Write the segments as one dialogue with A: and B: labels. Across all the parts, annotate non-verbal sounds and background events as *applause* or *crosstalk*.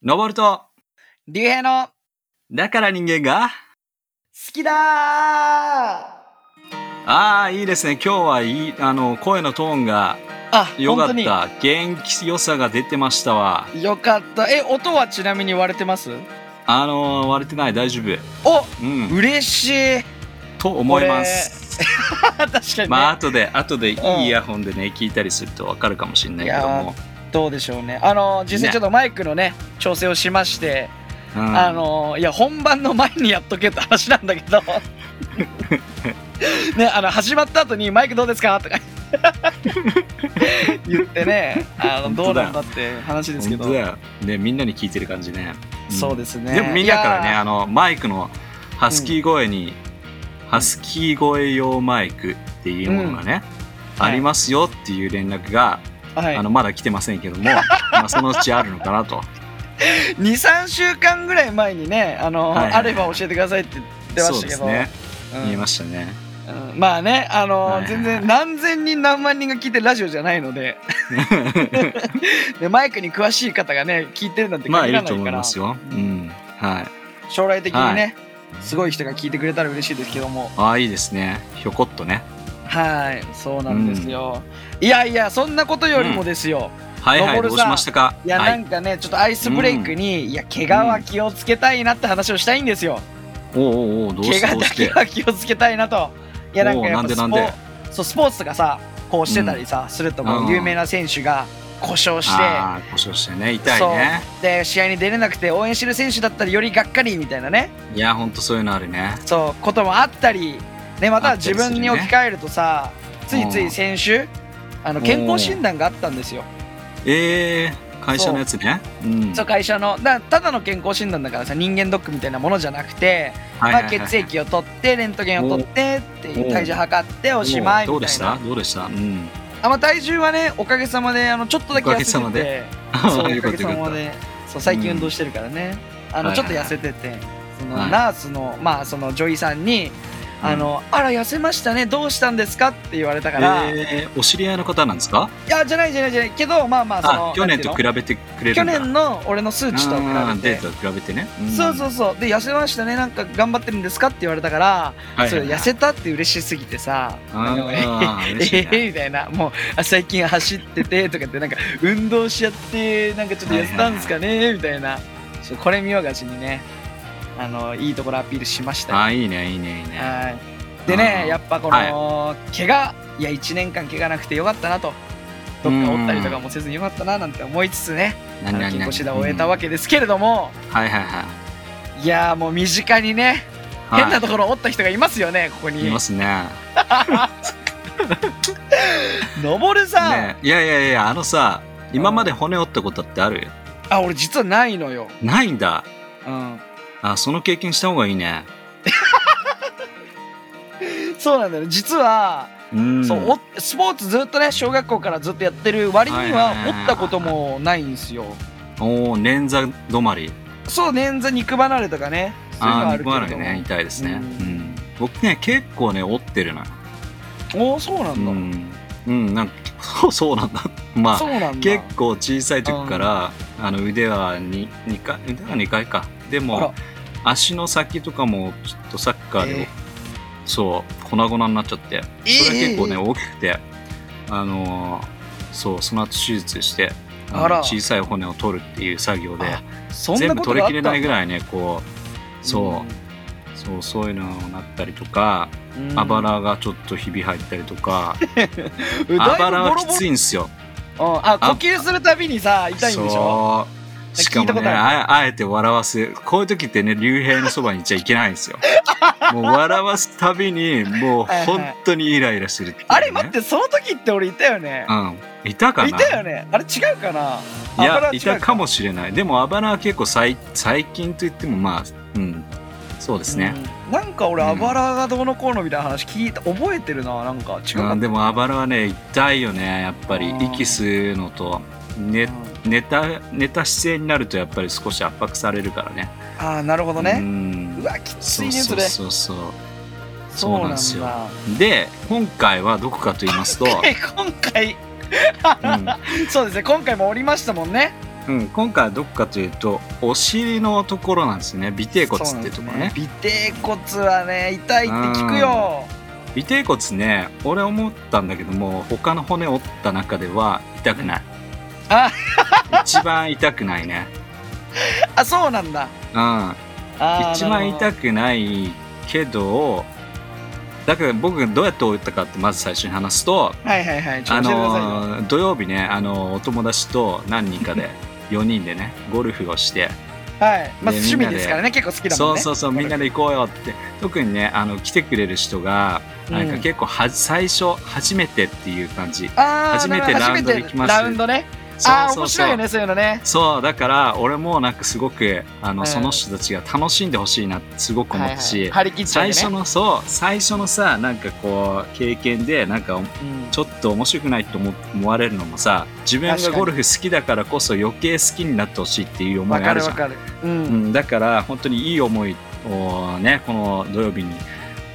A: 登ると、
B: 竜兵の好
A: だから人間が、
B: きだー
A: ああ、いいですね。今日はいい、あの、声のトーンが
B: あ、
A: 良かった。元気良さが出てましたわ。
B: によかった。え、音はちなみに割れてます？
A: あの割れてない、大丈夫。
B: お
A: うん。
B: 嬉しい
A: と思います。*laughs*
B: 確かにね、
A: まあ、後で、後でい
B: うん
A: いイヤホンでね、聞いたりするとわかるかもしれないけども。
B: どうでしょうね。あの、実際ちょっとマイクのね、調整をしまして、
A: うん。
B: あの、いや、本番の前にやっとけって話なんだけど、*laughs* ね、あの、始まった後にマイクどうですかとか *laughs* 言ってね、あの、どうなんだって話ですけど。
A: ね、みんなに聞いてる感じね。ん。
B: そうですね。
A: でもみんなからね、あの、マイクのハスキー声に、ハスキー声用マイクっていうものがね、
B: うん。
A: ありますよっていう連絡が、
B: はい
A: あのまだ来てませんけども、*laughs* まあそのうちあるのかなと。
B: 23週間ぐらい前にねあの、
A: はいはい
B: あれば教えてくださいって言ってま
A: そう
B: したけど
A: ですね。
B: うん
A: 言いましたね。
B: うんまあねあの、
A: はいはいはい
B: 全然何千人何万人が聞いてるラジオじゃないので *laughs* でマイクに詳しい方がね聞いてるなんて
A: まあい
B: 限らないから、
A: ると思いますよ。うん。はい。
B: 将来的にね、
A: は
B: すごい人が聞いてくれたら嬉しいですけども
A: ああ、いいですね。ひょこっとね。
B: はいそうなんですよ、いやいやそんなことよりもですよ、
A: はいはい、どうしましたか？
B: いや、
A: は
B: なんかねちょっとアイスブレイクに、い。や怪我は気をつけたいなって話をしたいんですよ、
A: おうおうおうどうし
B: 怪我だけは気をつけたいなと。いやなんかやっぱ
A: おうなんで
B: スポそうスポーツとかさこうしてたりさ、すると有名な選手が故障して。
A: 故障してね、痛いね。
B: で試合に出れなくて応援してる選手だったらよりがっかりみたいなね。
A: いや、ほんとそういうのあるね。
B: そうこともあったりでまた自分に置き換えるとさついつい先週あの健康診断があったんですよ。
A: ええー、会社のやつね。う。ん。
B: そう会社の。だただの健康診断だからさ人間ドックみたいなものじゃなくて、まあ、血液を取ってレントゲンを取ってっていう体重測っておしまいみたいな。
A: どうでした？どうでした？うん。
B: あ、まあ、体重はねおかげさまであのちょっとだけ痩せてて。
A: おかげさまで。
B: そう *laughs* お
A: よか
B: げさまで。そう最近運動してるからね、あの
A: はい。
B: ちょっと痩せてて、その
A: はい。
B: ナースのまあその女医さんに「あのあら痩せましたねどうしたんですか?」って言われたから、い
A: えー、お知り合いの方なんですか？
B: やじゃないじゃないじゃない。けどまあまあその
A: あ、去年と比べてくれる
B: の去。年の俺の数値と比べて。
A: データと比べてね。ん。
B: そうそうそう。で痩せましたねなんか頑張ってるんですかって言われたから、
A: はいはい
B: それ痩せたって嬉しすぎてさ
A: あ
B: なんかえ
A: ー
B: みたいなもうあ最近走っててとかってなんか運動しちゃってな。んかちょっと痩せたんですかねみたいな。これ見よがしにねあのいいところアピールしましたよ。
A: あー、いいね、いいね、いいね。
B: はい。でねやっぱこの、怪我いや1年間怪我なくてよかったなとどっか折ったりとかもせずによかったななんて思いつつね健康診断を終えたわけですけれども、
A: はいはいはい。
B: やーもう身近にね
A: い。
B: 変なところを折った人がいますよねここ
A: い
B: に
A: ますね。*laughs*
B: のぼるさん、
A: ね。いやいやいや、あのさ、今まで骨折ったことってある？
B: あ俺実はないのよ。
A: ないんだ。
B: うん
A: あ、その経験した方がいいね。*laughs*
B: そうなんだよね実は、
A: うん。
B: そうおスポーツずっとね小学校からずっとやってる割には折ったこともないんですよ
A: おお、捻挫止まり。
B: そう捻挫肉離れとかねそういうのは
A: あ肉離れね、痛いですね。
B: う
A: うんん。僕ね、結構ね、折ってるな。
B: おおそうなだ、
A: うんん。うん、なんか、そ *laughs* うそうなんだ。*laughs* まあ結構小さい時から、あの腕は 2, 2回腕は2回かでも足の先とかもちょっとサッカーで、
B: えー。
A: そう粉々になっちゃってそれは結構ね、
B: えー
A: 大きくてあのーそうその後手術して小さい骨を取るっていう作業で全部取りきれないぐらいねこうそう、そうそういうのになったりとか、
B: うん。
A: あばらがちょっとひび入ったりとか、*laughs*
B: うん
A: あばらはきつ
B: い
A: いんですよ。
B: うん。あ呼吸するたびにさ痛いんでしょ？
A: しかもね
B: ある。
A: ああえて笑わすこういう時ってね竜兵のそばにいちゃいけないんですよ。*laughs* もう笑わすたびにもう
B: はいはい。
A: 本当にイライラするっていうね、
B: あれ待ってその時って俺いたよね？
A: うん。いたかな？い
B: たよね？あれ違うかな？い
A: やいうたかもしれない。でもあばらは結構最最近といってもまあうん。そうですね、
B: うん。なんか俺
A: うん
B: あばらがどうのこうのみたいな話聞いた覚えてるな。なんか違うか
A: うん、でもあばらはね痛いよねやっぱり。
B: うん
A: 息吸うのと。寝寝た寝た姿勢になるとやっぱり少し圧迫されるからね。
B: ああなるほど
A: う
B: ね
A: ん。
B: うわきつ
A: そ
B: いうねそれ。
A: そうそうそう
B: そう。なん
A: ですよ。
B: だ
A: で今回はどこかと言いますと、
B: え *laughs* 今回。
A: うん。*laughs*
B: そうですね。今回もおりましたもんね。
A: うん、今回はどこかというとお尻のところなんですよね。尾てい骨っていうところね。
B: ね。尾てい骨はね痛いって聞くよ。
A: 尾てい骨ね俺思ったんだけども他の骨折った中では痛くない
B: あ *laughs*
A: 一番痛くないね。
B: あそうなんだ。
A: うん。一番痛
B: く
A: くないけどだから僕がどうやって折ったかってまず最初に話すと
B: はいはいはい。
A: あのー土曜日ねあのお友達と何人かで *laughs* 4人でねゴルフをして
B: はい。まあ
A: で
B: 趣味
A: で
B: ですからね結構好きだもんね。
A: そうそうそうみんなで行こうよって。特にねあの来てくれる人がなんか
B: うん。
A: 結構は、最初初めてっていう感じ。
B: あー
A: 初めてラウンドで来ます。
B: ラウンドねああ面
A: そうそう。
B: 白いよねそういうのね。
A: そうだから俺もなんかすごくあの、
B: うん。
A: その人たちが楽しんでほしいなってすごく思ったし、
B: はいはい。ね
A: 最初のそう最初のさなんかこう経験でなんか
B: うん。
A: ちょっと面白くないと思思われるのもさ自分がゴルフ好きだからこそ余計好きになってほしいっていう思
B: わ
A: いがあるじゃん。
B: かるわかる。う
A: うんん、だから本当にいい思いをねこの土曜日に、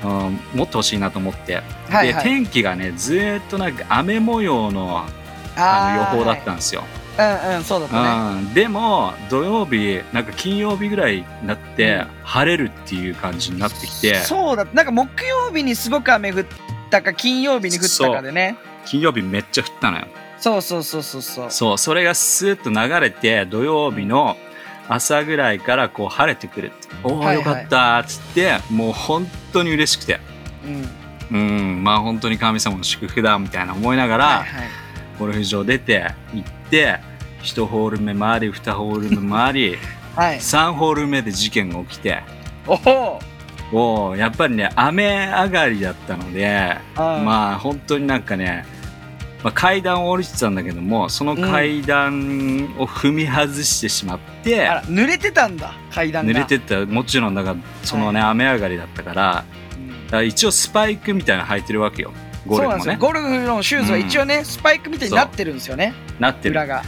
A: うん、持ってほしいなと思って、で
B: はいはい。
A: 天気がねずーっとなんか雨模様のあの予報だったんですよ、
B: はい。うんうんそうだったね。
A: うん、でも土曜日なんか金曜日ぐらいになって、
B: うん。
A: 晴れるっていう感じになってきて。
B: そうだなんか木曜日にすごく雨降ったか金曜日に降ったかでね。
A: 金曜日めっちゃ降ったのよ。
B: そうそうそうそうそう。
A: そうそれがスーッと流れて土曜日の朝ぐらいからこう晴れてくるおお、
B: はいはい。
A: よかったっつってもう本当に嬉しくて。
B: うん。
A: うんまあ本当に神様の祝福だみたいな思いながら、
B: はいはい
A: ゴルフ場出て行って1ホール目回り2ホール目回り *laughs*
B: はい。
A: 3ホール目で事件が起きて。
B: おお
A: やっぱりね雨上がりだったので
B: あ
A: まあ本当になんかね、まあ、階段を降りてたんだけどもその階段を踏み外してしまって、
B: あら濡れてたんだ階段が。
A: 濡れてった。もちろんだからそのね、
B: は
A: 雨上がりだったからから一応スパイクみたいなの履いてるわけよゴ
B: そうなんですよ。
A: ルフもね。
B: ゴルフのシューズは一応ね、スパイクみたいになってるんですよね。
A: なってる。
B: 裏が。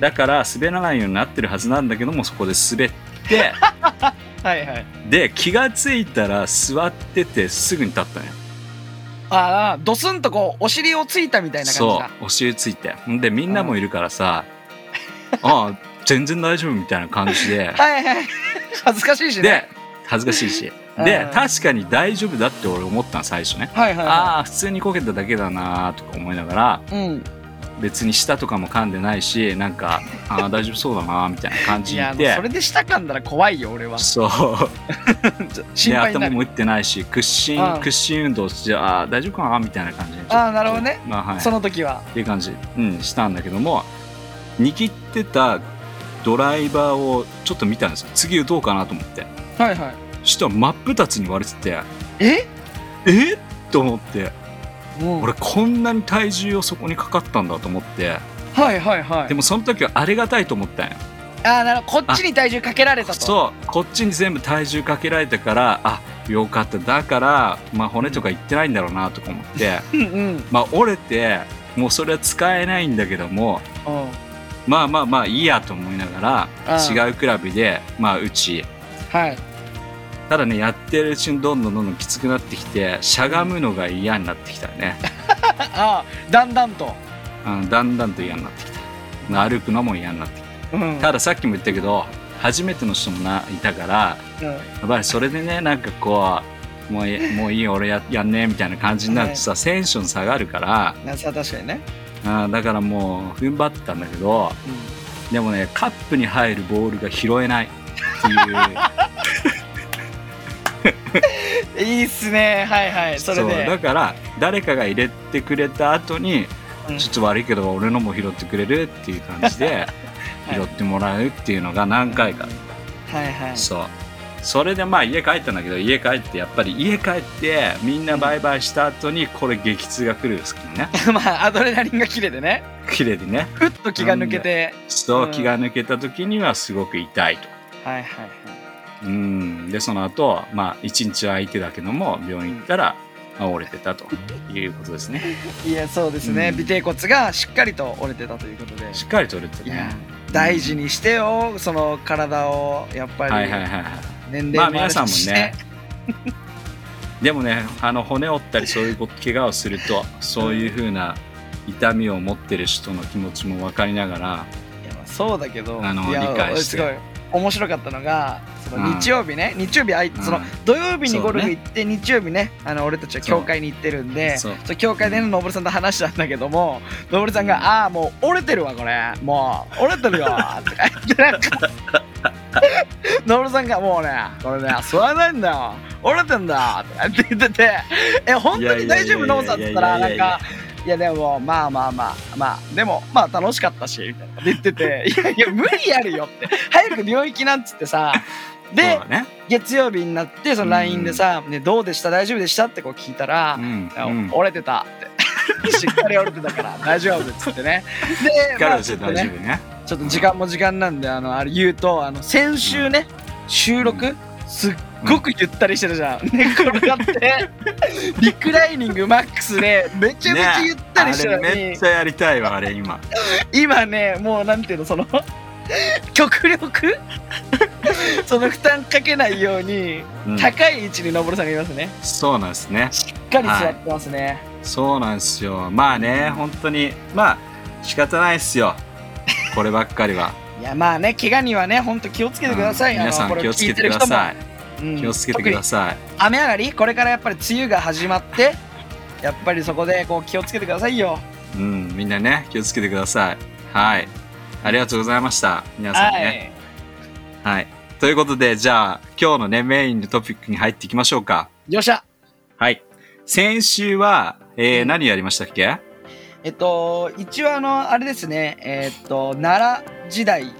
A: だから滑らないようになってるはずなんだけどもそこで滑って。*laughs*
B: はいはい。
A: で気がついたら座っててすぐに立ったのよ。
B: ああドスンとこうお尻をついたみたいな感じ
A: そ
B: だ
A: うお尻ついて。んでみんなもいるからさああ全然大丈夫みたいな感じで。*laughs*
B: はいはい。恥ずかしいしね。
A: で恥ずかしいしで
B: うん。
A: 確かに大丈夫だって俺思ったの最初ね。
B: はいはいは
A: ああ普通にこけただけだなとか思いながら
B: いうん。
A: 別に舌とかも噛んでないしなんかああ大丈夫そうだなみたいな感じ
B: いや
A: で
B: それで舌噛んだら怖いよ俺は。
A: そう。*laughs*
B: 心
A: で
B: 配
A: 頭も打ってないし屈伸
B: うん。
A: 屈伸運動してああ大丈夫かなみたいな感じで。
B: あーなるほどね。
A: まあはい。
B: その時は。
A: っていう感じ、うん、したんだけども握ってたドライバーをちょっと見たんですよ。次打とうかなと思って。
B: はいはい。
A: そしたら真っ二つに割れてて
B: え？
A: え？っと思って。
B: うん。
A: 俺こんなに体重をそこにかかったんだと思って。
B: はいはいはい。
A: でもその時はありがたいと思ったんよ。
B: ああなるこっちに体重かけられたと。
A: そう。こっちに全部体重かけられたからあよかった。だから、まあ、骨とかいってないんだろうなとか思って。
B: うん。うん
A: まあ折れてもうそれは使えないんだけども
B: うん。
A: まあまあまあいいやと思いながら
B: うん。
A: 違うクラブでまあ打ち。
B: はい
A: ただねやってるうちにどんどんどんどんきつくなってきてしゃがむのが嫌になってきたね、*laughs*
B: ああだんだんと。
A: うん、だんだんと嫌になってきた。歩くのも嫌になってき
B: うん。
A: たたださっきも言ったけど初めての人もないたから
B: うん。
A: やっぱりそれでねなんかこうもういいもういい俺ややんねえみたいな感じになるとさ、テンション下がるから
B: 確かにね。
A: あーだからもう踏ん張ってたんだけどでもねカップに入るボールが拾えないっていう *laughs* *laughs*
B: いいっすね。はいはい。それで。
A: だから誰かが入れてくれた後に、
B: うん。
A: ちょっと悪いけど俺のも拾ってくれるっていう感じで
B: はい *laughs*
A: 拾ってもらうっていうのが何回か、
B: はいはい。
A: そう。それでまあ家帰ったんだけど家帰ってやっぱり家帰ってみんなバイバイした後にこれ激痛が来るんですけどね。*laughs*
B: まあアドレナリンが切れてね。
A: 綺麗でね。
B: ふっと気が抜けて。
A: そう、
B: うん。
A: 気が抜けた時にはすごく痛いと。
B: はいはいはい
A: うん。でその後まあ一日は空いてだけども病院行ったら、まあ、折れてたということですね。*laughs*
B: いやそうですね、
A: うん。
B: 尾てい骨がしっかりと折れてたということで。
A: しっかりと折れてたね。
B: 大事にしてよその体をやっぱり、
A: はいはいはいはい。
B: 年
A: まあ
B: 齢もあるし。
A: 皆さんもね。*laughs* でもねあの骨折ったりそういうこと怪我をするとそういうふうな痛みを持ってる人の気持ちも分かりながら
B: いやまあそうだけど。
A: あの理解して。
B: すごい。面白かったのがその
A: うん。
B: 日曜日ね、日曜日あいその
A: うん
B: 土曜日にゴルフ行って、日曜日ねあの俺たちは教会に行ってるんで
A: そう。
B: 教会でののぼるさんと話したんだけどものぼるさんが「ああもう折れてるわこれ。もう折れてるよ」とか言ってなんかのぼるさんが「もうねこれね吸わないんだよ。折れてんだ」とかって言ってて「え本当に大丈夫？のぼさん」って言ったらなんかいやでもまあまあまあまあでもまあ楽しかったしみたいな言ってていやいや無理あるよって。早く領域なんつってさで
A: ね。
B: 月曜日になってその LINE でさ、ね「どうでした？大丈夫でした?」ってこう聞いたら
A: う、ん
B: 折れてたって。*laughs* しっかり折れてたから *laughs* 大丈夫っつってね。で、まあ、
A: 彼女で
B: ちょっとね
A: 大丈夫ね。
B: ちょっと時間も時間なんであのあれ言うとあの先週ね収録すっごくゆったりしてたじゃん、寝転がって *laughs* リクライニングマックスでめちゃめちゃゆったりしてたのに、
A: あれめっちゃやりたいわあれ今。
B: 今ねもうなんていうのその極力 *laughs* その負担かけないように、
A: うん。
B: 高い位置に登さんがいますね。
A: そうなんですね。
B: しっかり座ってますね、
A: そうなんですよ。まあね本当にまあ仕方ないっすよ。こればっかりは。*laughs*
B: い、やまあね怪我にはねほんと気をつけてください、
A: うん。皆さん気をつけてください。
B: うん。
A: 気をつけてください。
B: 雨上がりこれからやっぱり梅雨が始まってやっぱりそこでこう気をつけてくださいよ。
A: うん。みんなね気をつけてください。はい。ありがとうございました。皆さんね。はい、ということでじゃあ今日のねメインのトピックに入っていきましょうか。
B: よっしゃ。
A: はい。先週は、えー
B: うん。
A: 何やりましたっけ？
B: えっと一応あのあれですね。えっと奈良時代。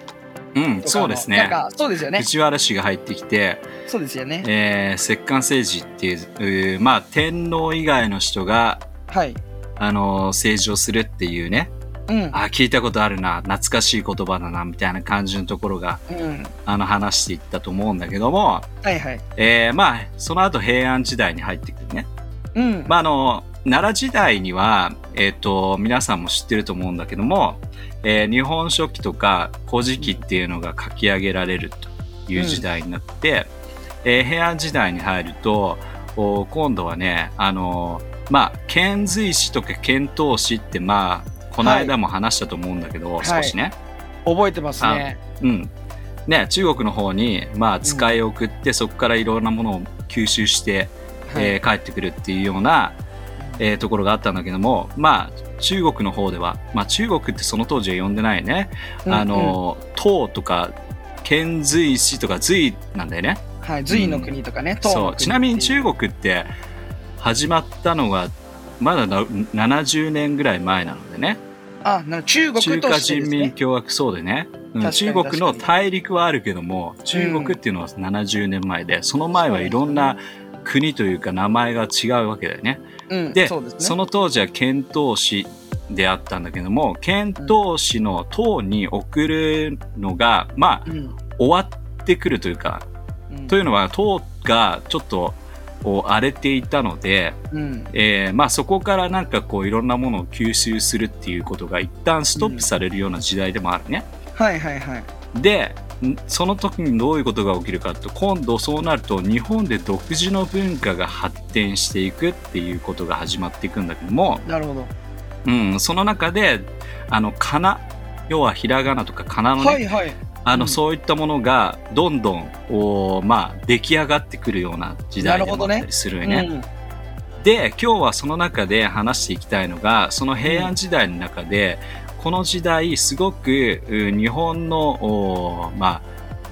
A: うんそうですね。
B: なんかそうですよね。
A: 藤原氏が入ってきて、
B: そうですよね。
A: えー、摂関政治っていうまあ天皇以外の人が
B: はい。
A: あのー政治をするっていうね
B: うん。
A: あ聞いたことあるな懐かしい言葉だなみたいな感じのところが
B: うん。
A: あの話していったと思うんだけども、
B: はいはい。
A: えーまあその後平安時代に入ってくるね。
B: うん。
A: まああの奈良時代には、えっと皆さんも知ってると思うんだけども、えー日本書紀とか古事記っていうのが書き上げられるという時代になって、えー平安時代に入るとお今度はねあのまあ遣隋使とか遣唐使ってまあこの間も話したと思うんだけど、
B: はい。
A: 少しね、
B: 覚えてますね。
A: うん。ね、中国の方に、まあ、使いを送って、そこからいろんなものを吸収して、
B: はい。
A: えー帰ってくるっていうような、えーところがあったんだけどもまあ中国の方では、まあ、中国ってその当時は呼んでないね、
B: うん
A: あの唐とか遣隋使とか隋なんだよね。
B: うんはい隋の国とかね唐の
A: そう。
B: 国
A: ちなみに中国って始まったのがまだな70年ぐらい前なのでね
B: あな中国
A: 中華人民共和国そうでね、うん中国の大陸はあるけども中国っていうのは70年前で、その前はいろんな国というか名前が違うわけだよね。
B: うん
A: で
B: ね。
A: その当時は遣唐使であったんだけども遣唐使の唐に送るのがまあ
B: うん。
A: 終わってくるというか、
B: うん。
A: というのは唐がちょっとこう荒れていたので、
B: うん。
A: えーまあ、そこからなんかこういろんなものを吸収するっていうことが一旦ストップされるような時代でもあるね。
B: はいはいはい。
A: でんその時にどういうことが起きるかと今度そうなると日本で独自の文化が発展していくっていうことが始まっていくんだけども、
B: なるほど。
A: うん、その中であのかな要はひらがなとかかなのね、
B: はいはい
A: あの
B: うん。
A: そういったものがどんどんおまあ出来上がってくるような時代でもあったりするよね。
B: うん。
A: で今日はその中で話していきたいのがその平安時代の中で、この時代すごくう日本のおまあ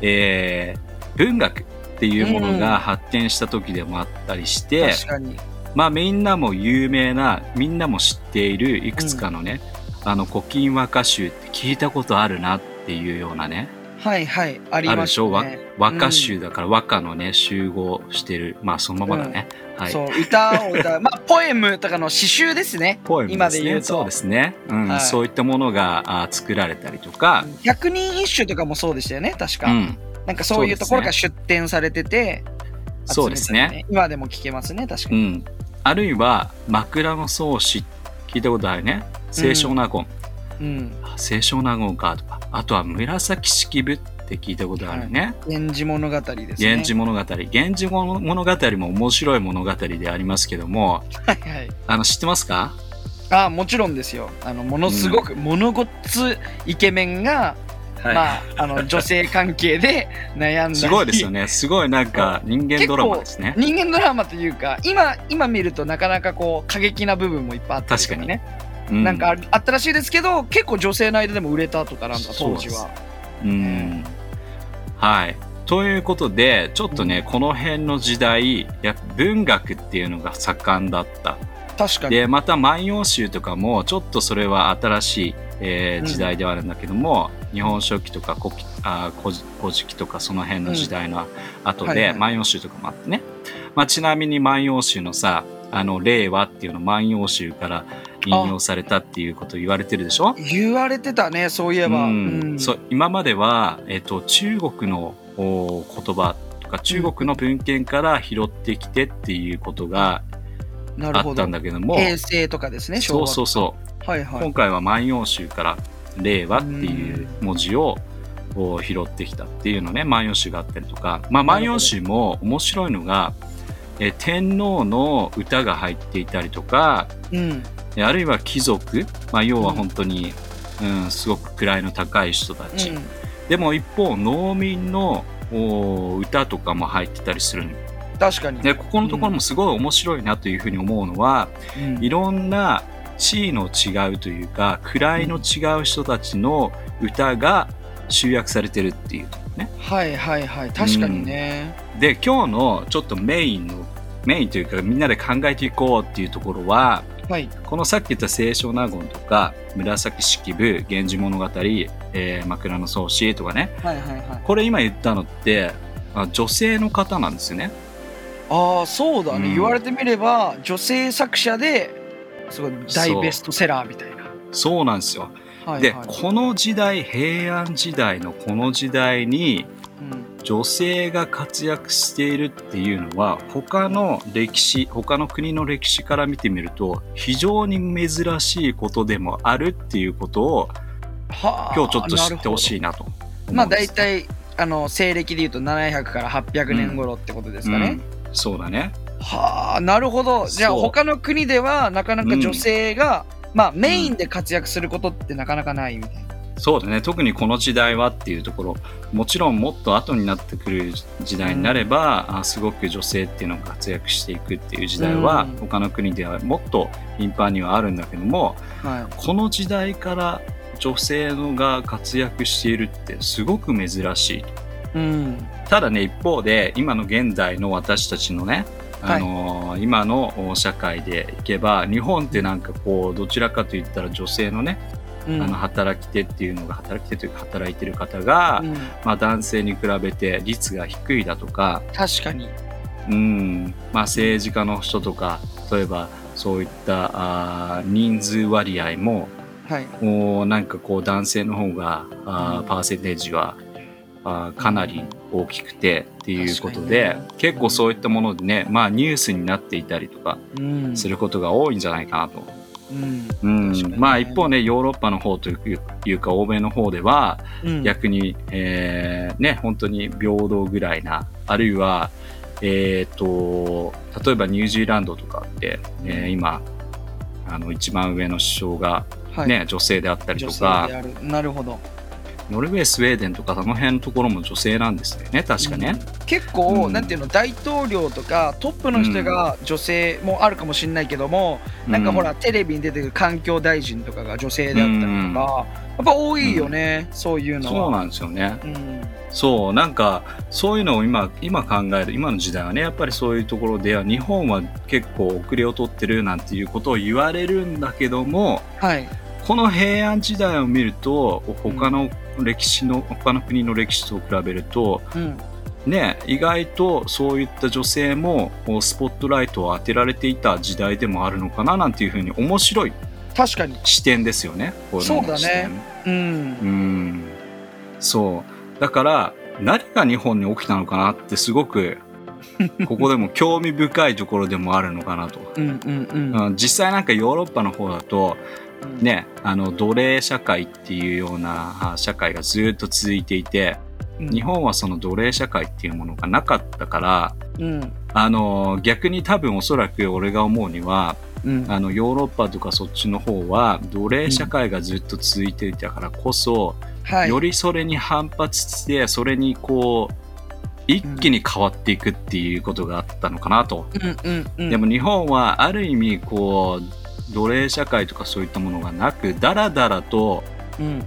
A: えー文学っていうもの
B: うん
A: が発展した時でもあったりして、
B: 確かに。
A: まあみんなも有名なみんなも知っているいくつかのね、あの古今和歌集って聞いたことあるなっていうようなね
B: はいはいあり
A: ある
B: ま
A: ですしょ？和
B: ね
A: 和歌集だから和歌のね集合してる。まあそのままだね、はい。
B: そう歌を歌う。*laughs* まあポエムとかの詩集ですね。
A: ポエムですね。
B: 今で言うと。
A: そうですね、うん。
B: はい。
A: そういったものがあ作られたりとか、
B: 百人一首とかもそうでしたよね確か、
A: うん、
B: なんかそういうところが出展されてて
A: そうですね。
B: 集めたり今でも聞けますね確かに、
A: うん、あるいは枕草子聞いたことあるね。清少納言、
B: うん。
A: あ清少納言かとかあとは紫式部って聞いたことあるね、
B: 源氏物語ですね。
A: 源氏物語。源氏物物語も面白い物語でありますけども。
B: はいはい。
A: あの知ってますか？
B: あもちろんですよ。あのものすごく、ものごっつイケメンが
A: はい。
B: まあ、あの *laughs* 女性関係で悩んだり。
A: すごいですよね。すごいなんか人間ドラマですね。
B: 人間ドラマというか今今見るとなかなかこう過激な部分もいっぱいあったりとかね。
A: うん
B: なんかああったらしいですけど結構女性の間でも売れたとかなんか当時は
A: うん。はい。ということで、ちょっとね、この辺の時代、や文学っていうのが盛んだった。
B: 確かに
A: で、また万葉集とかも、ちょっとそれは新しい、えー
B: うん
A: 時代ではあるんだけども、日本書紀とか古紀あ古事古事記とかその辺の時代の後で、万葉集とかもあってね。まあ、ちなみに万葉集のさ、あの、令和っていうの万葉集から引用されたっていうこと言われてるでしょ？
B: 言われてたねそういえば、
A: うん。
B: うん。
A: そう今までは、えっと中国のお言葉とか中国の文献から拾ってきてっていうことが
B: なるほど。
A: あったんだけども
B: 平成とかですね
A: そうそう
B: う
A: そう、
B: はいはい。
A: 今回は「万葉集」から「令和」っていう文字をお拾ってきたっていうのね「万葉集」があったりとか「まあ、万葉集」も面白いのがえ天皇の歌が入っていたりとか
B: うん
A: であるいは貴族、まあ、要は本当に、うん、すごく位の高い人たち、
B: うん。
A: でも一方農民のお歌とかも入ってたりするの。
B: 確かに、
A: でここのところもすごい面白いなというふうに思うのは、
B: うん。
A: いろんな地位の違うというか位の違う人たちの歌が集約されてるっていうね。
B: はいはいはい。確かにね、
A: で今日のちょっとメインのメインというかみんなで考えていこうっていうところは
B: はい。
A: このさっき言った清少納言とか紫式部源氏物語、えー枕草子とかね。
B: はいはいはい。
A: これ今言ったのってあ女性の方なんですよね。
B: ああそうだね、
A: うん。
B: 言われてみれば女性作者ですごい大ベストセラーみたいな。
A: そうなんですよ。で
B: はいはい。
A: この時代平安時代のこの時代に
B: うん
A: 女性が活躍しているっていうのは他の歴史他の国の歴史から見てみると非常に珍しいことでもあるっていうことを
B: はあ
A: 今日ちょっと知ってほし
B: い
A: いなと
B: まあ大体あの西暦でいうと700から800年頃ってことですかね、
A: うん。そうだね。
B: はあなるほど。じゃあ他の国ではなかなか女性が、まあメインで活躍することってなかなかないみたいな、
A: そうだね。特にこの時代はっていうところ。もちろんもっと後になってくる時代になれば、あすごく女性っていうのが活躍していくっていう時代は、
B: うん。
A: 他の国ではもっと頻繁にはあるんだけども
B: は
A: この時代から女性のが活躍しているってすごく珍しい
B: い、うん。
A: ただね一方で今の現代の私たちのねあのー今の社会でいけば日本ってなんかこうどちらかといったら女性のね
B: うん
A: あの働き手っていうのが働き手というか働いてる方が、
B: うん。
A: まあ、男性に比べて率が低いだとか、
B: 確かに。
A: うん。まあ、政治家の人とか例えばそういったあー人数割合も
B: はい。
A: もうなんかこう男性の方があー
B: うん。
A: パーセンテージはあーかなり大きくてっていうことで、
B: にね。
A: 結構そういったものでね、まあ、ニュースになっていたりとか
B: うん。
A: することが多いんじゃないかなと。
B: うん。ね
A: まあ一方ねヨーロッパの方というか欧米の方では
B: うん。
A: 逆に、えーね本当に平等ぐらいなあるいはえっ、と例えばニュージーランドとかって、えー今あの一番上の首相が、
B: はい。
A: ね女性であったり
B: 女性
A: とか
B: である。なるほど
A: ノルウェースウェーデンとかその辺のところも女性なんですよね。確かね。
B: うん。結構、
A: うん。
B: なんていうの大統領とかトップの人が女性もあるかもしれないけども、なんかほらテレビに出てくる環境大臣とかが女性であったりとか、
A: うん。
B: やっぱ多いよね、そういうのは。
A: そうなんですよね。
B: うん。
A: そうなんかそういうのを今今考える今の時代はねやっぱりそういうところでは日本は結構遅れを取ってるなんていうことを言われるんだけども
B: はい。
A: この平安時代を見ると他の歴史の他の国の歴史と比べると
B: うん。
A: ね意外とそういった女性もスポットライトを当てられていた時代でもあるのかななんていうふうに面白い
B: 確かに。
A: 視点ですよね。この
B: そうだね。うん。
A: うん。そう。だから何が日本に起きたのかなってすごく *laughs* ここでも興味深いところでもあるのかなと、
B: うんうんうん。
A: うん、実際なんかヨーロッパの方だと
B: うん
A: ねあの奴隷社会っていうようなあ社会がずっと続いていて
B: うん。
A: 日本はその奴隷社会っていうものがなかったから
B: うん。
A: あの逆に多分おそらく俺が思うには
B: うん。
A: あのヨーロッパとかそっちの方は奴隷社会がずっと続いていたからこそ、
B: はい。
A: よりそれに反発してそれにこう一気に変わっていくっていうことがあったのかなと、
B: うん。うん。うん。
A: でも日本はある意味こう奴隷社会とかそういったものがなくだらだらと
B: うん。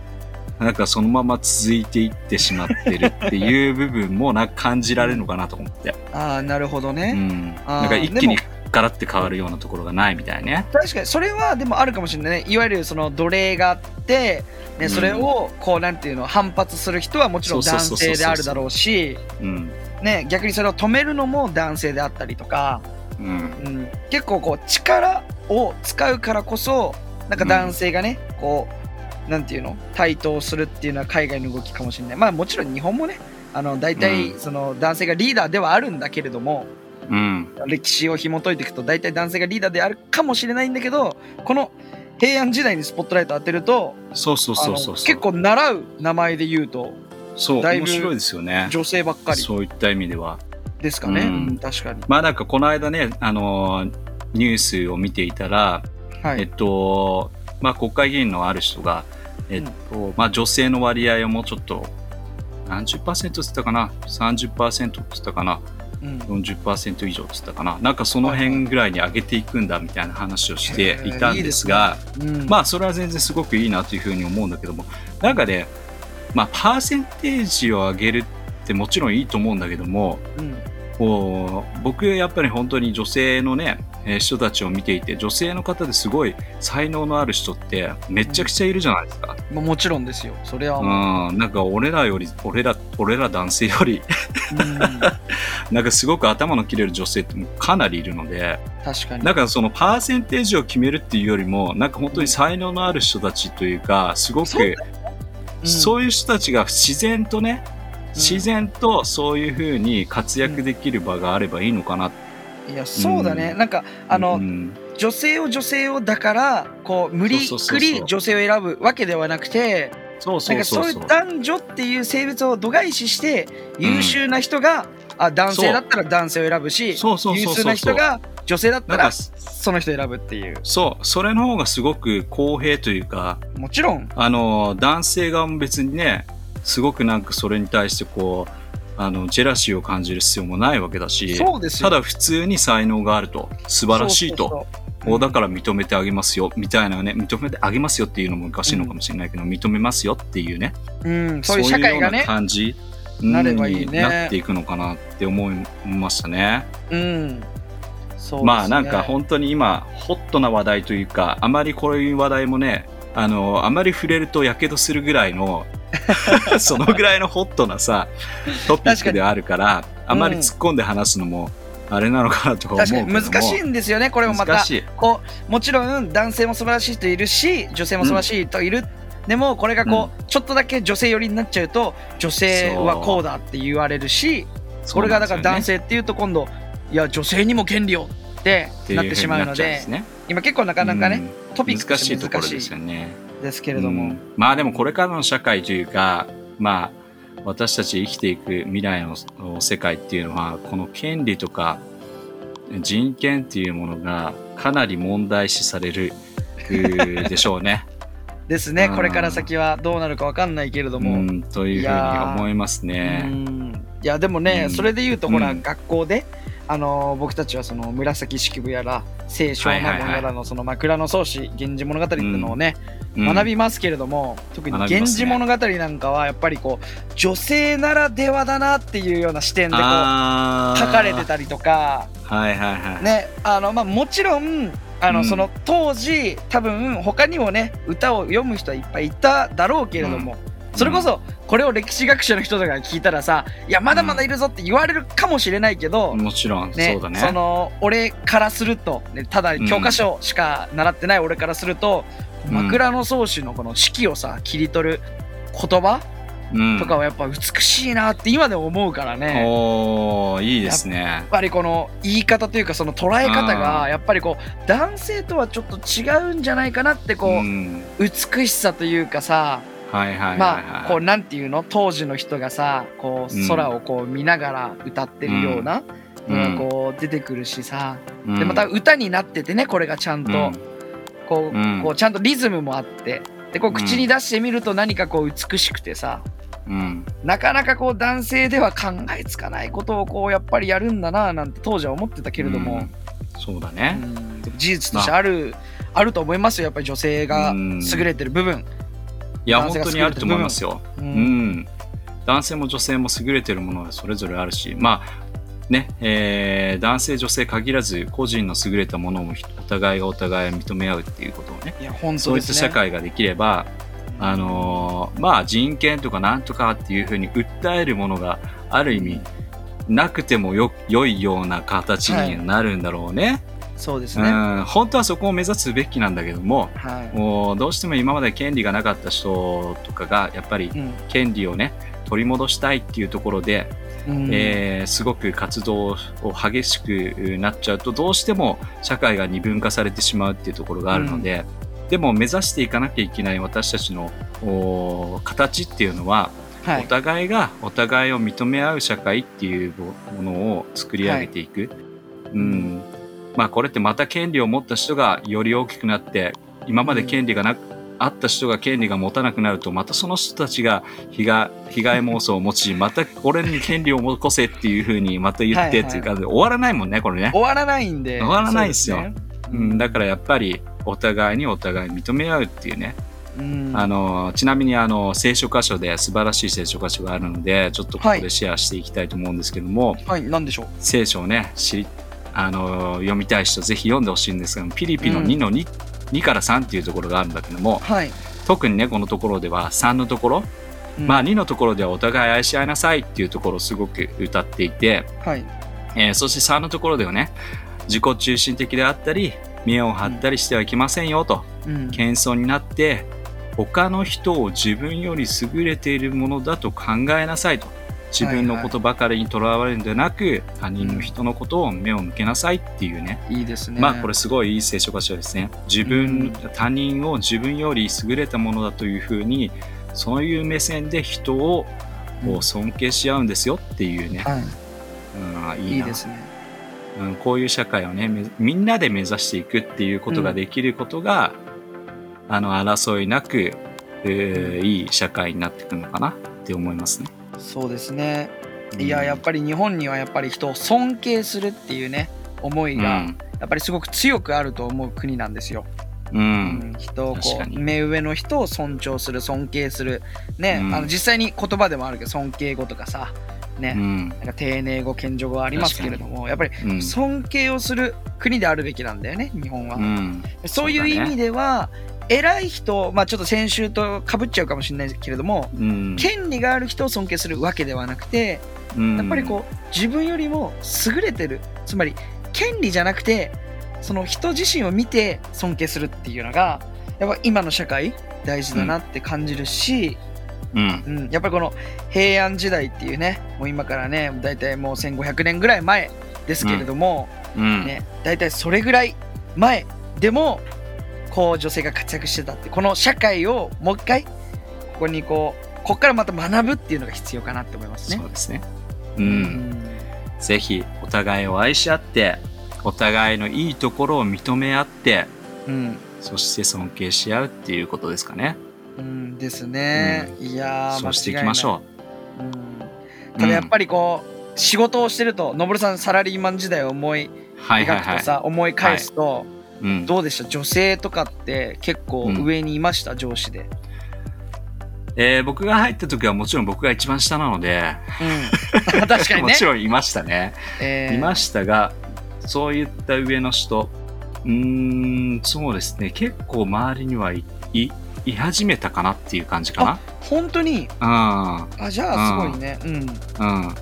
A: なんかそのまま続いていってしまってるっていう部分もなんか感じられるのかなと思って、
B: ああなるほど
A: う
B: ね、
A: ん、
B: あー
A: なんか一気に
B: で
A: ガラッて変わるようなところがないみたいね。
B: 確かにそれはでもあるかもしれないね。いわゆるその奴隷があって、ね、
A: うん。
B: それをこうなんていうの反発する人はもちろん男性であるだろうし、
A: うん。
B: ね、逆にそれを止めるのも男性であったりとか、
A: うん。
B: うん、結構こう力を使うからこそなんか男性がね、こうなんていうの台頭するっていうのは海外の動きかもしれない。まあもちろん日本もねあの大体
A: うん。
B: その男性がリーダーではあるんだけれども、
A: うん。
B: 歴史を紐解いていくと大体男性がリーダーであるかもしれないんだけどこの平安時代にスポットライト当てると
A: そうそうそうそうそう。
B: 結構習う名前で言うと
A: そう
B: だいぶ
A: 面白いですよね。
B: 女性ばっかり。
A: そういった意味では
B: ですかね、
A: うん。
B: うん確かに。
A: まあなんかこの間ねあのーニュースを見ていたら、
B: はい、
A: えっとまあ国会議員のある人がえっと、まあ女性の割合をもうちょっと何十パーセントって言ったかな？30%って言ったかな？
B: うん。
A: 40%以上って言ったかな？なんかその辺ぐらいに上げていくんだみたいな話をしていたんで
B: すす
A: が
B: うん。
A: まあそれは全然すごくいいなというふうに思うんだけどもなんかねまあパーセンテージを上げるってもちろんいいと思うんだけども
B: うん
A: こう僕やっぱり本当に女性のねえー人たちを見ていて女性の方ですごい才能のある人ってめちゃくちゃいるじゃないですか。
B: まあもちろんですよ。それは
A: うん、なんか俺らより俺ら俺ら男性より
B: うん。*laughs*
A: なんかすごく頭の切れる女性ってかなりいるので
B: 確かに。
A: なんかそのパーセンテージを決めるっていうよりもなんか本当に才能のある人たちというかすごく
B: そう
A: そういう人たちが自然とね
B: ん
A: 自然とそういうふうに活躍できる場があればいいのかな。って
B: いやそうだね、
A: うん。
B: なんかあの、
A: うん。
B: 女性を女性をだからこう無理くり女性を選ぶわけではなくて
A: そうそうそそう。
B: いう男女っていう性別を度外視して優秀な人が、あ男性だったら男性を選ぶし優秀な人が女性だったらその人選ぶっていう。
A: そう。それの方がすごく公平というか
B: もちろん。
A: あの男性側も別にねすごくなんかそれに対してこうあのジェラシーを感じる必要もないわけだし
B: そうですよ。
A: ただ普通に才能があると素晴らしいと
B: そう
A: だから認めてあげますよみたいなね認めてあげますよっていうのもおかしいのかもしれないけど、認めますよっていうね
B: うん、そういう社会が
A: ような
B: ね
A: 感じ
B: なればいいね。
A: になっていくのかなって思いましたね。
B: うん。ね。
A: まあなんか本当に今ホットな話題というかあまりこういう話題もねあのあまり触れるとやけどするぐらいの *laughs* そのぐらいのホットなさトピックであるからあまり突っ込んで話すのもあれなのかなとは思う
B: 難しいんですよねこれもまた。こうもちろん男性も素晴らしい人いるし女性も素晴らしい人いる、でもこれがこう、ちょっとだけ女性寄りになっちゃうと女性はこうだって言われるしこれがだから男性っていうと今度いや女性にも権利をってなってしまうので
A: ね。
B: 今結構なかなかね、
A: うん。
B: トピックと
A: 難しいところですよね。
B: ですけれども、
A: うん。まあでもこれからの社会というかまあ私たち生きていく未来の世界っていうのはこの権利とか人権っていうものがかなり問題視されるでしょうね。*laughs*
B: ですね。
A: うん。
B: これから先はどうなるかわかんないけれど
A: う
B: も、
A: ん、というふうに思いますね。
B: うん。いやでもね、
A: うん。
B: それで言うとほら、
A: うん。
B: 学校であの僕たちはその紫式部やら清少納言やらのその枕草子源氏物語っていうのをね、
A: うん
B: 学びますけれども特に源氏物語なんかはやっぱりこう女性ならではだなっていうような視点でこう書かれてたりとか
A: はいはいはい。
B: ねあのまあもちろんあの、
A: うん。
B: その当時多分他にもね歌を読む人はいっぱいいただろうけれども、それこそこれを歴史学者の人とかが聞いたらさいやまだまだいるぞって言われるかもしれないけど、
A: もちろん、
B: ね
A: そうだね。
B: の俺からすると、ね、ただ教科書しか習ってない俺からすると、
A: うん
B: 枕草子のこの四季をさ切り取る言葉
A: うん
B: とかはやっぱ美しいなって今でも思うからね。
A: おーいいですね
B: やっ。ぱりこの言い方というかその捉え方がやっぱりこう男性とはちょっと違うんじゃないかなってこう、
A: ん
B: 美しさというかさ
A: はいはいはいはい。
B: まあこうなんていうの？当時の人がさこ
A: う
B: 空をこう見ながら歌ってるような
A: うん。
B: こう出てくるしさ。
A: うん。
B: でまた歌になっててねこれがちゃんと。
A: うん。
B: こう
A: うん。
B: こうちゃんとリズムもあって。でこう口に出してみると何かこう美しくてさ、
A: うん。
B: なかなかこう男性では考えつかないことをこうやっぱりやるんだななんて当時は思ってたけれども、
A: うん。そうだ
B: う
A: ね。
B: ん事実としてある、あると思いますよ。やっぱり女性が
A: うん。
B: 優れてる部分、
A: いや、本当にあると思いますよ。
B: う
A: うん。ん。男性も女性も優れてるものはそれぞれあるし、まあ、ね、えー男性、女性限らず、個人の優れたものをお互いがお互い認め合うっていうことをね、
B: いや本
A: そういった社会ができれば、あのーまあ人権とかなんとかっていうふうに訴えるものがある意味なくてもよ良いような形になるんだろうね、う
B: そうですね、
A: ん。本当はそこを目指すべきなんだけども、
B: はい。
A: もうどうしても今まで権利がなかった人とかがやっぱり
B: うん。
A: 権利をね取り戻したいっていうところで、
B: うん。
A: えーすごく活動を激しくなっちゃうとどうしても社会が二分化されてしまうっていうところがあるので、でも目指していかなきゃいけない私たちのお形っていうのは、
B: はい。
A: お互いがお互いを認め合う社会っていうものを作り上げていく。うんまあこれってまた権利を持った人がより大きくなって今まで権利がなく、あった人が権利が持たなくなるとまたその人たちが被害被害妄想を持ちまた俺に権利を持こせっていうふうにまた言ってっていうか終わらないもんねこれね、
B: 終わらないんで
A: 終わらないですよ。
B: そうね。
A: うん、だからやっぱりお互いにお互い認め合うっていうね、
B: うん。
A: あのちなみにあの聖書箇所で素晴らしい聖書箇所があるのでちょっとここでシェアしていきたいと思うんですけども、
B: はい。何でしょう？
A: 聖書をね知りあの読みたい人ぜひ読んでほしいんですけどピリピの
B: うん。
A: 2の 2,、2から3っていうところがあるんだけども
B: はい、
A: 特にねこのところでは3のところ、
B: うん。
A: まあ2のところではお互い愛し合いなさいっていうところをすごく歌っていて、
B: はい。
A: えーそして3のところではね自己中心的であったり見栄を張ったりしてはいけませんよと、
B: うん。
A: 謙遜になって他の人を自分より優れているものだと考えなさいと自分のことばかりにとらわれるんでなく、他人の人のことを目を向けなさいっていうね、
B: いいですね。
A: まあこれすごいいい聖書箇所ですね。自分、他人を自分より優れたものだというふうにそういう目線で人を尊敬し合うんですよっていうね、
B: は
A: うん、いい
B: ですね。
A: うん、こういう社会をねめみんなで目指していくっていうことができることが、あの争いなく、えーいい社会になっていくのかなって思いますね。
B: そうですね。
A: うん。
B: いややっぱり日本にはやっぱり人を尊敬するっていうね思いが
A: うん。
B: やっぱりすごく強くあると思う国なんですよ。
A: う
B: うん。ん人をこう目上の人を尊重する尊敬する。ね、
A: うん。
B: あの実際に言葉でもあるけど尊敬語とかさね、
A: うん。
B: なんか丁寧語謙譲語ありますけれどもやっぱり
A: うん。
B: 尊敬をする国であるべきなんだよね日本は。
A: うん。
B: そういう意味では、偉い人、まあ、ちょっと先週とかぶっちゃうかもしれないけれども、
A: うん。
B: 権利がある人を尊敬するわけではなくて、
A: うん。
B: やっぱりこう自分よりも優れてる。つまり権利じゃなくてその人自身を見て尊敬するっていうのがやっぱ今の社会大事だなって感じるし、
A: うん。
B: うん。やっぱりこの平安時代っていうねもう今からね大体もう1500年ぐらい前ですけれども、
A: うん。
B: ね、大体それぐらい前でもこう女性が活躍してたってこの社会をもう一回ここにこうここからまた学ぶっていうのが必要かなって思いますね
A: そう。ですね。うんぜひお互いを愛し合ってお互いのいいところを認め合って
B: うん
A: そして尊敬し合うっていうことですかね。
B: うんですね。いやー
A: そうしていきましょ
B: 間違いない。うん
A: う。
B: ただやっぱ
A: り、
B: りこう、仕事をしてると、のぼるさんサラリーマン時代を思い
A: はいはいはい。
B: 描くとさ、思い返すと、
A: うん、
B: どうでした？女性とかって結構上にいました、上司で。
A: えー僕が入った時はもちろん僕が一番下なので、
B: うん。*laughs* 確かに
A: も
B: ね。
A: ちろんいましたね。
B: えー
A: いましたが、そういった上の人、うーん、そうですね、結構周りにはいいい始めたかなっていう感じか
B: 本当に、
A: な。
B: あ、じゃあすごいね。うん。
A: うん、うん。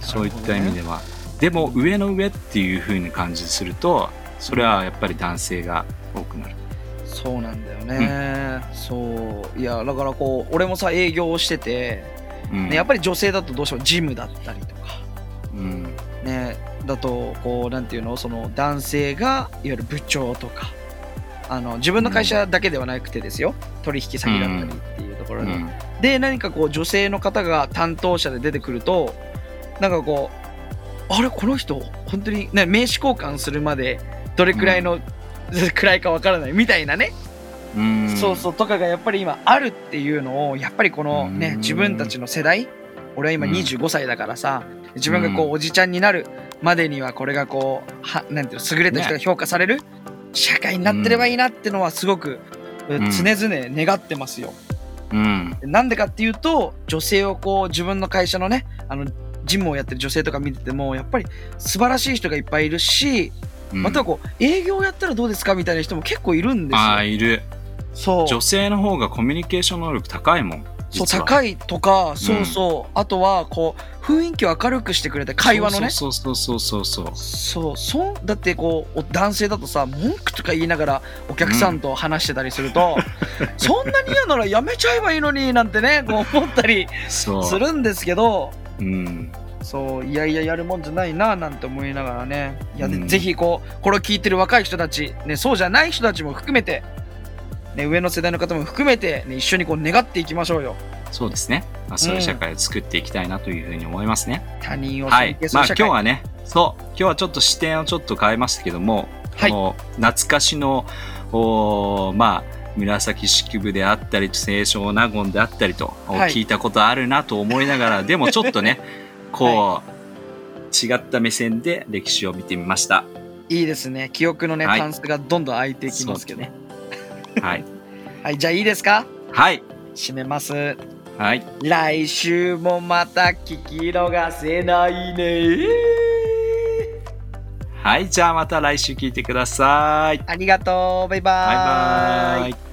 A: そういった意味では。でも、上の上っていう風に感じすると、それはやっぱり男性が多くなる。
B: そうなんだよね。そう。いや、だからこう、俺もさ、営業をしてて、
A: うん、
B: ね、やっぱり女性だとどうしてもジムだったりとか。
A: うん、
B: ね、だとこうなんていうの？その男性がいわゆる部長とか。あの自分の会社だけではなくてですよ、取引先だったりっていうところで、
A: うん、
B: で何かこう女性の方が担当者で出てくるとなんかこうあれ？この人本当にね名刺交換するまでどれくらいの、*laughs* くらいかわからないみたいなね。
A: うん。
B: そうそうとかがやっぱり今あるっていうのをやっぱりこのね
A: うん。
B: 自分たちの世代俺は今
A: うん。
B: 25歳だからさ自分がこ
A: う
B: うん。おじちゃんになるまでにはこれがこうはなんていうの優れた人が評価される社会になってればいいなってのはすごく常
A: ん。
B: 々願ってますよ。
A: うん。
B: なんでかっていうと女性をこう自分の会社のねあのジムをやってる女性とか見ててもやっぱり素晴らしい人がいっぱいいるし、
A: うん。
B: またはこう営業やったらどうですかみたいな人も結構いるんです
A: ああ
B: よ。
A: いる。
B: そう。
A: 女性の方がコミュニケーション能力高いもん
B: そう高いとかそうそう、あとはこう雰囲気を明るくしてくれて会話のね。
A: そうそうそうそうそうそう。
B: そうだってこうお男性だとさ文句とか言いながらお客さんと話してたりすると、*laughs* そんなに嫌ならやめちゃえばいいのになんてねこう思ったりするんですけど
A: うん
B: そういやいややるもんじゃないななんて思いながらね。いや、で
A: うん。
B: ぜひこうこれを聞いてる若い人たち、ね、そうじゃない人たちも含めて、ね、上の世代の方も含めて、ね、一緒にこう願っていきましょうよ。
A: そうですね、まあ、そういう社会を作っていきたいなというふうに思いますね、
B: 他人を
A: はい。
B: 尊敬す
A: まあ
B: る社会、
A: 今日はねそう今日はちょっと視点をちょっと変えましたけども、
B: はい。
A: この懐かしのおーまあ紫式部であったり清少納言であったりと、
B: はい。
A: 聞いたことあるなと思いながらでもちょっとねこう、違った目線で歴史を見てみました。
B: いいですね。記憶のね、
A: はい。
B: タンスがどんどん開いていきますけど
A: そうではい、*laughs*
B: はいじゃあいいですか？
A: はい、
B: 締めます。
A: はい、
B: 来週もまた聞き逃せないね。
A: はい、じゃあまた来週聞いてください。
B: ありがとう。バイバ
A: バイ。
B: ーイ
A: バイ。